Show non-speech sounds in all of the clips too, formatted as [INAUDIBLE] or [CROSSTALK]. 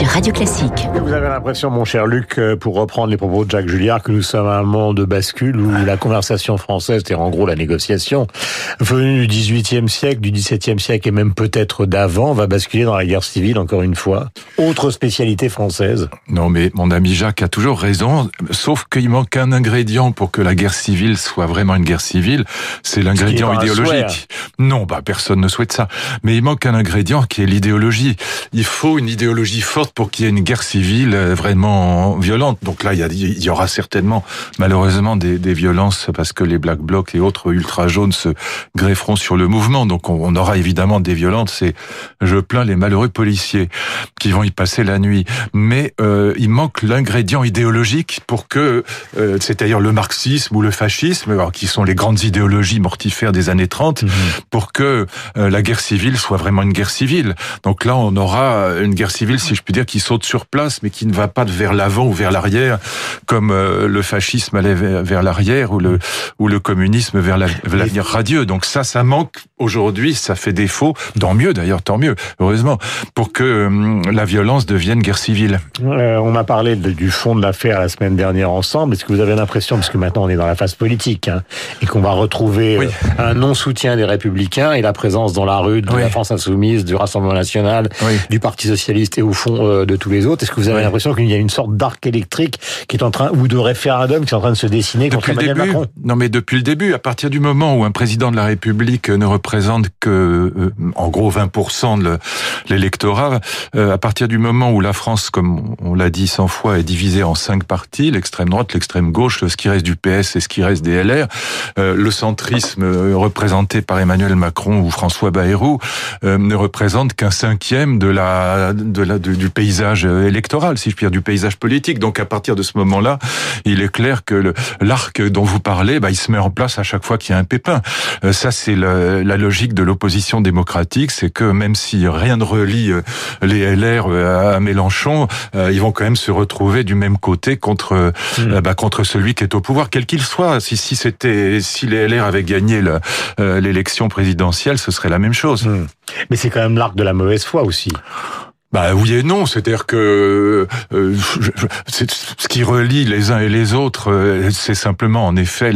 sur Radio Classique. Vous avez l'impression, mon cher Luc, euh, pour reprendre les propos de Jacques Julliard, que nous sommes à un moment de bascule où la conversation française, c'est en gros la négociation, venue du XVIIIe siècle, du XVIIe siècle et même peut-être d'avant, va basculer dans la guerre civile, encore une fois? Autre spécialité française. Non, mais mon ami Jacques a toujours raison, sauf qu'il manque un ingrédient pour que la guerre civile soit vraiment une guerre civile, c'est l'ingrédient idéologique. Non, bah personne ne souhaite ça. Mais il manque un ingrédient qui est l'idéologie. Il faut une idéologie forte pour qu'il y ait une guerre civile euh, vraiment violente. Donc là, il y, aura certainement, malheureusement, des, violences parce que les Black Blocs et autres ultra jaunes se grefferont sur le mouvement. Donc on, aura évidemment des violences. Et je plains les malheureux policiers qui vont y passer la nuit. Mais euh, il manque l'ingrédient idéologique pour que, euh, c'est-à-dire le marxisme ou le fascisme, qui sont les grandes idéologies mortifères des années 30, mhm. pour que la guerre civile soit vraiment une guerre civile. Donc là, on aura une guerre civile, si je puis dire, qui saute sur place, mais qui ne va pas vers l'avant ou vers l'arrière, comme euh, le fascisme allait vers, l'arrière ou le ou le communisme vers l'avenir radieux. Donc ça, ça manque aujourd'hui, ça fait défaut. Tant mieux d'ailleurs, tant mieux, heureusement, pour que euh, la violence devienne guerre civile. Euh, on a parlé du fond de l'affaire la semaine dernière ensemble. Est-ce que vous avez l'impression, parce que maintenant on est dans la phase politique, hein, et qu'on va retrouver un non-soutien des Républicains et la présence dans la rue de la France insoumise, du Rassemblement national, du Parti socialiste et au fond euh, de tous les autres. Est-ce que vous avez l'impression qu'il y a une sorte d'arc électrique qui est en train, ou de référendum qui est en train de se dessiner depuis contre Emmanuel Macron? Non, mais depuis le début, à partir du moment où un président de la République ne représente que, euh, en gros, 20% de l'électorat, euh, à partir du moment où la France, comme on l'a dit 100 fois, est divisée en cinq partis, l'extrême droite, l'extrême gauche, ce qui reste du PS et ce qui reste des LR, le centrisme représenté par Emmanuel Macron ou François Bayrou ne représente qu'un cinquième de la, de la, du paysage électoral, si je puis dire, du paysage politique. Donc à partir de ce moment-là, il est clair que l'arc dont vous parlez, bah, il se met en place à chaque fois qu'il y a un pépin. Euh, ça, c'est la logique de l'opposition démocratique, c'est que même si rien ne relie euh, les LR euh, à Mélenchon, ils vont quand même se retrouver du même côté contre hmm. bah, contre celui qui est au pouvoir, quel qu'il soit. Si, si c'était si les LR avaient gagné l'élection présidentielle, ce serait la même chose. Hmm. Mais c'est quand même l'arc de la mauvaise foi aussi. Bah oui et non, c'est-à-dire que euh, ce qui relie les uns et les autres, euh, c'est simplement en effet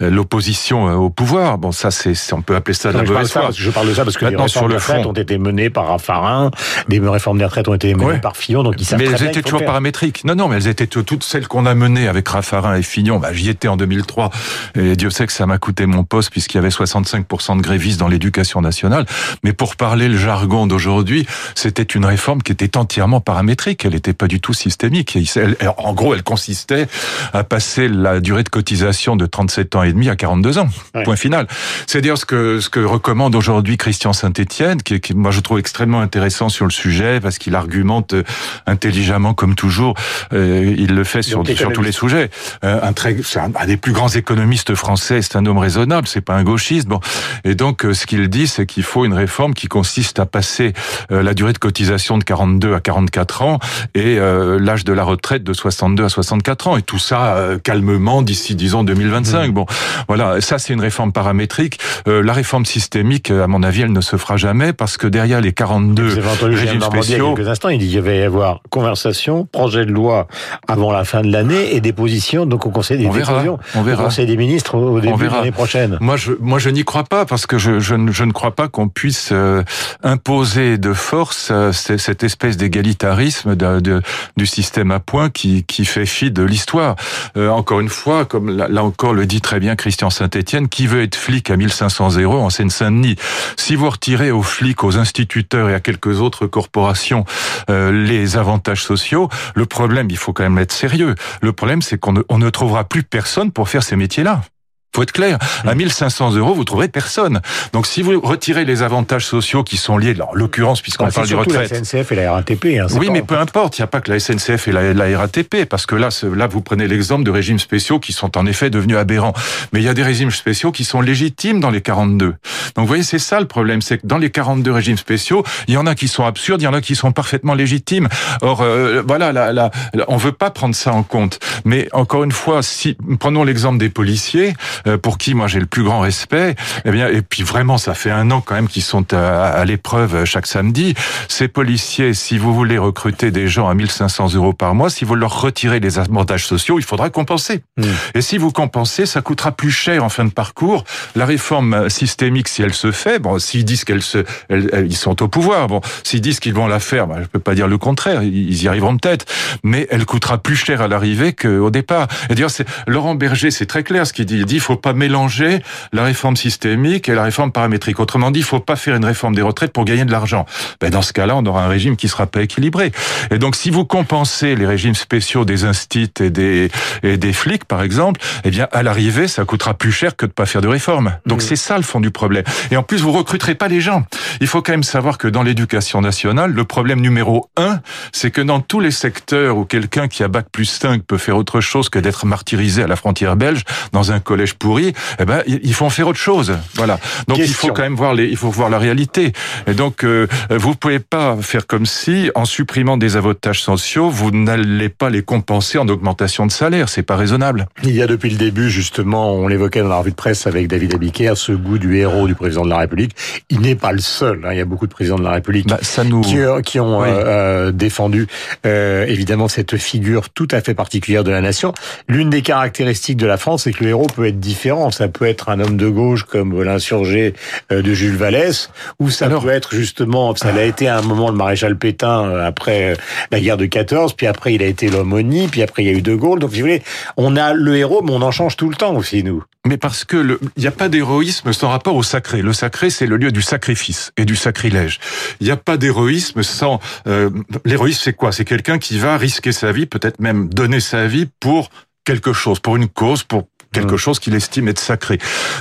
l'opposition euh, au pouvoir. Bon, ça c'est on peut appeler ça de la mauvaise foi. Je parle de ça parce que Maintenant, les réformes sur le ont été menées par Raffarin, les réformes des retraites ont été menées par Fillon, donc ils savent Mais elles étaient toujours paramétriques. Non, non, mais elles étaient toutes celles qu'on a menées avec Raffarin et Fillon. Bah, j'y étais en 2003 et Dieu sait que ça m'a coûté mon poste puisqu'il y avait 65% de grévistes dans l'éducation nationale. Mais pour parler le jargon d'aujourd'hui, c'était une réforme qui était entièrement paramétrique. Elle n'était pas du tout systémique. en gros, elle consistait à passer la durée de cotisation de 37 ans et demi à 42 ans. Point final. C'est dire ce que ce que recommande aujourd'hui Christian Saint-Étienne, qui, qui, moi je trouve extrêmement intéressant sur le sujet parce qu'il argumente intelligemment comme toujours. Euh, il le fait sur, sur tous les sujets. Euh, un très, c'est un, des plus grands économistes français. C'est un homme raisonnable. C'est pas un gauchiste. Bon. Et donc, euh, ce qu'il dit, c'est qu'il faut une réforme qui consiste à passer la durée de cotisation de 42 à 44 ans et euh, l'âge de la retraite de 62 à 64 ans. Et tout ça euh, calmement d'ici, disons, 2025. Mmh. Bon, voilà, ça c'est une réforme paramétrique. Euh, la réforme systémique, à mon avis, elle ne se fera jamais parce que derrière les 42 régimes spéciaux... Il quelques instants, il dit qu'il va y avoir conversation, projet de loi avant la fin de l'année et déposition donc au Conseil des, on verra, on verra. Au Conseil des ministres au début de l'année prochaine. Moi, je, moi, je n'y crois pas parce que je, je, je ne crois pas qu'on puisse imposer de force cette espèce d'égalitarisme du système à points qui, qui fait fi de l'histoire. Euh, encore une fois, comme là, encore le dit très bien Christian Saint-Etienne, qui veut être flic à 1500 euros en Seine-Saint-Denis? Si vous retirez aux flics, aux instituteurs et à quelques autres corporations euh, les avantages sociaux, le problème, il faut quand même être sérieux. Le problème, c'est qu'on ne, on ne trouvera plus personne pour faire ces métiers-là. Faut être clair. À 1500 euros, vous trouverez personne. Donc, si vous retirez les avantages sociaux qui sont liés, en l'occurrence, puisqu'on parle du retraite. la SNCF et la RATP. Hein, oui, mais peu importe. Il n'y a pas que la SNCF et la, RATP, parce que là, là, vous prenez l'exemple de régimes spéciaux qui sont en effet devenus aberrants. Mais il y a des régimes spéciaux qui sont légitimes dans les 42. Donc, vous voyez, c'est ça le problème, c'est que dans les 42 régimes spéciaux, il y en a qui sont absurdes, il y en a qui sont parfaitement légitimes. Or, euh, voilà, là, là, on veut pas prendre ça en compte. Mais encore une fois, si prenons l'exemple des policiers. Euh, pour qui moi j'ai le plus grand respect. Eh bien, et puis vraiment, ça fait un an quand même qu'ils sont à, l'épreuve chaque samedi. Ces policiers, si vous voulez recruter des gens à 1500 euros par mois, si vous leur retirez les avantages sociaux, il faudra compenser. Hmm. Et si vous compensez, ça coûtera plus cher en fin de parcours. La réforme systémique, si elle se fait, bon, s'ils disent qu'elle se, ils sont au pouvoir, bon, s'ils disent qu'ils vont la faire, ben, je peux pas dire le contraire, ils y arriveront peut-être, mais elle coûtera plus cher à l'arrivée qu'au départ. Et d'ailleurs, c'est Laurent Berger, c'est très clair ce qu'il dit. Il dit, il faut pas mélanger la réforme systémique et la réforme paramétrique. Autrement dit, il faut pas faire une réforme des retraites pour gagner de l'argent. Ben, dans ce cas-là, on aura un régime qui sera pas équilibré. Et donc, si vous compensez les régimes spéciaux des instits et des, et des flics, par exemple, eh bien, à l'arrivée, ça coûtera plus cher que de pas faire de réforme. Donc, c'est ça le fond du problème. Et en plus, vous recruterez pas les gens. Il faut quand même savoir que dans l'éducation nationale, le problème numéro un, c'est que dans tous les secteurs où quelqu'un qui a bac plus 5 peut faire autre chose que d'être martyrisé à la frontière belge dans un collège pourri, eh ben ils font faire autre chose. Voilà. Donc il faut quand même voir les, il faut voir la réalité. Et donc euh, vous pouvez pas faire comme si en supprimant des avantages sociaux, vous n'allez pas les compenser en augmentation de salaire. C'est pas raisonnable. Il y a depuis le début justement, on l'évoquait dans la revue de presse avec David Abiker, ce goût du héros du président de la République. Il n'est pas le seul. Hein. Il y a beaucoup de présidents de la République bah, ça nous... qui, euh, qui ont euh, euh, défendu euh, évidemment cette figure tout à fait particulière de la nation. L'une des caractéristiques de la France, c'est que le héros peut être différent. Ça peut être un homme de gauche comme l'insurgé euh, de Jules Vallès, ou ça peut être justement, ça l'a été à un moment le maréchal Pétain euh, après euh, la guerre de 14, puis après il a été l'homme puis après il y a eu De Gaulle. Donc si vous voulez, on a le héros, mais on en change tout le temps aussi nous. Mais parce que il n'y a pas d'héroïsme sans rapport au sacré. Le sacré, c'est le lieu du sacrifice et du sacrilège. Il n'y a pas d'héroïsme sans l'héroïsme, c'est quoi? C'est quelqu'un qui va risquer sa vie, peut-être même donner sa vie pour quelque chose, pour une cause, pour quelque mm. chose qu'il estime être sacré.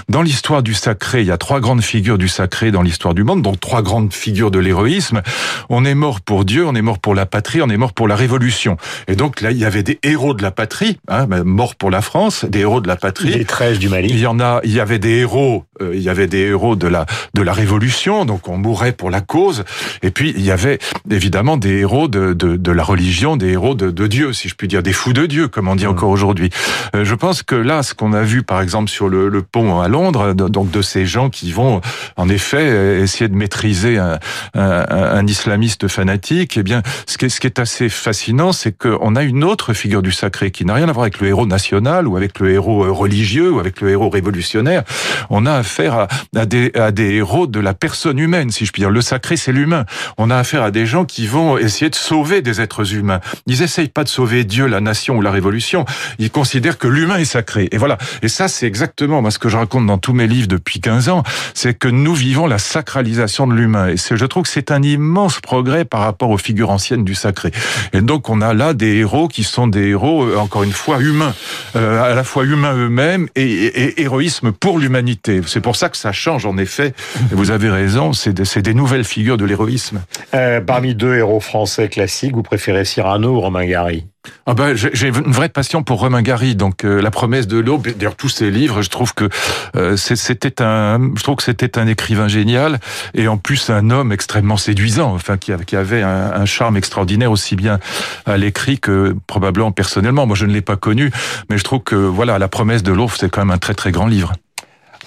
Dans l'histoire du sacré, il y a trois grandes figures du sacré dans l'histoire du monde, donc trois grandes figures de l'héroïsme. On est mort pour Dieu, on est mort pour la patrie, on est mort pour la révolution. Et donc là, il y avait des héros de la patrie, hein, morts pour la France, des héros de la patrie. Les 13 du Mali. Il y en a, il y avait des héros, il y avait des héros de la de la révolution, donc on mourait pour la cause. Et puis il y avait évidemment des héros de de, de la religion, des héros de, de Dieu, si je puis dire, des fous de Dieu, comme on dit mm. encore aujourd'hui. Euh, je pense que là, ce qu'on a vu par exemple sur le, le, pont à Londres, donc de ces gens qui vont en effet essayer de maîtriser un, un, un islamiste fanatique, eh bien ce qui est, ce qui est assez fascinant, c'est qu'on a une autre figure du sacré qui n'a rien à voir avec le héros national ou avec le héros euh, religieux ou avec le héros révolutionnaire. On a affaire à, à, des, à des héros de la personne humaine, si je puis dire. Le sacré, c'est l'humain. On a affaire à des gens qui vont essayer de sauver des êtres humains. Ils essayent pas de sauver Dieu, la nation ou la révolution. Ils considèrent que l'humain est sacré. Et voilà. Et ça, c'est exactement ce que je raconte dans tous mes livres depuis 15 ans, c'est que nous vivons la sacralisation de l'humain. Et je trouve que c'est un immense progrès par rapport aux figures anciennes du sacré. Et donc, on a là des héros qui sont des héros, euh, encore une fois, humains. Euh, à la fois humains eux-mêmes et, héroïsme pour l'humanité. C'est pour ça que ça change, en effet. Et vous avez raison, c'est des, des, nouvelles figures de l'héroïsme. Euh, parmi deux héros français classiques, vous préférez Cyrano ou Romain Gary? Ah ben, j'ai une vraie passion pour Romain Gary, donc euh, la promesse de l'aube. D'ailleurs, tous ses livres, je trouve que euh, c'était un, je trouve que c'était un écrivain génial et en plus un homme extrêmement séduisant, enfin qui, qui avait un, un, charme extraordinaire aussi bien à l'écrit que probablement personnellement. Moi, je ne l'ai pas connu, mais je trouve que voilà, la promesse de l'aube, c'est quand même un très très grand livre.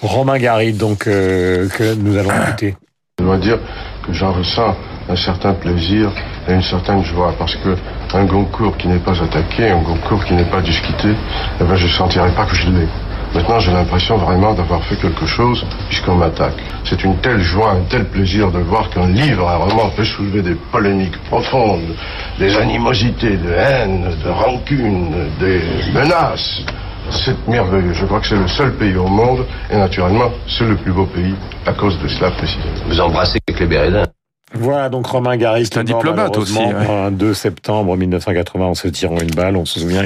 Romain Gary, donc euh, que nous allons écouter. Je dois dire que j'en ressens un certain plaisir et une certaine joie parce que un Goncourt qui n'est pas attaqué, un Goncourt qui n'est pas discuté, eh ben je sentirais pas que je l'ai. Maintenant, j'ai l'impression vraiment d'avoir fait quelque chose puisqu'on m'attaque. C'est une telle joie, un tel plaisir de voir qu'un livre, un roman peut soulever des polémiques profondes, des animosités, de haine, de rancune, des menaces. C'est merveilleux. Je crois que c'est le seul pays au monde et naturellement, c'est le plus beau pays à cause de cela précisément. Vous embrassez avec les Bérédins Voilà, donc Romain Gary, c'est un diplomate aussi. Ouais. 2 septembre 1980, en se tirant une balle, on se souvient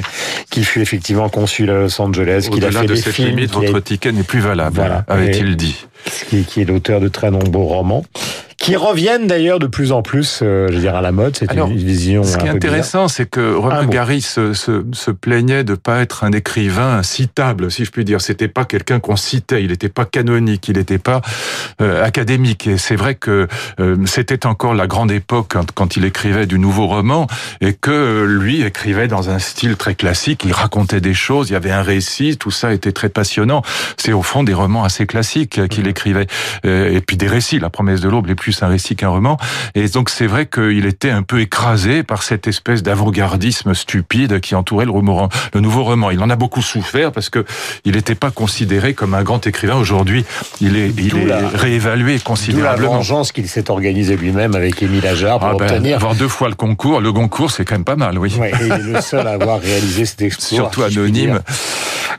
qu'il fut effectivement consul à Los Angeles, qu'il a fait de des cette films, limite, votre ticket n'est plus valable, voilà. avait-il dit. Qui, qui est l'auteur de très nombreux romans qui reviennent d'ailleurs de plus en plus, euh, je veux dire, à la mode. C'est une vision. Ce qui est intéressant, c'est que Romain Gary se, se, se, plaignait de pas être un écrivain citable, si je puis dire. C'était pas quelqu'un qu'on citait. Il n'était pas canonique. Il n'était pas euh, académique. Et c'est vrai que euh, c'était encore la grande époque quand, quand, il écrivait du nouveau roman et que lui écrivait dans un style très classique. Il racontait des choses. Il y avait un récit. Tout ça était très passionnant. C'est au fond des romans assez classiques qu'il mmh. écrivait. Et puis des récits. La promesse de l'aube les plus un récit qu'un roman. Et donc c'est vrai qu'il était un peu écrasé par cette espèce d'avant-gardisme stupide qui entourait le, le nouveau roman. Il en a beaucoup souffert parce que il n'était pas considéré comme un grand écrivain. Aujourd'hui, il est, il est réévalué considérablement. la vengeance qu'il s'est organisé lui-même avec Émile Ajar pour ah ben, obtenir. Avoir deux fois le concours, le concours, c'est quand même pas mal, oui. Ouais, il est le seul à avoir réalisé cet [LAUGHS] exploit. Surtout anonyme.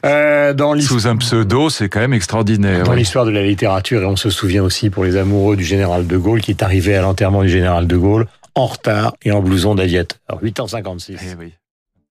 Euh, dans Sous un pseudo, c'est quand même extraordinaire. Dans l'histoire de la littérature, et on se souvient aussi pour les amoureux du général de Gaulle, qui est arrivé à l'enterrement du général de Gaulle en retard et en blouson d'aviateur. 8h56. Eh oui.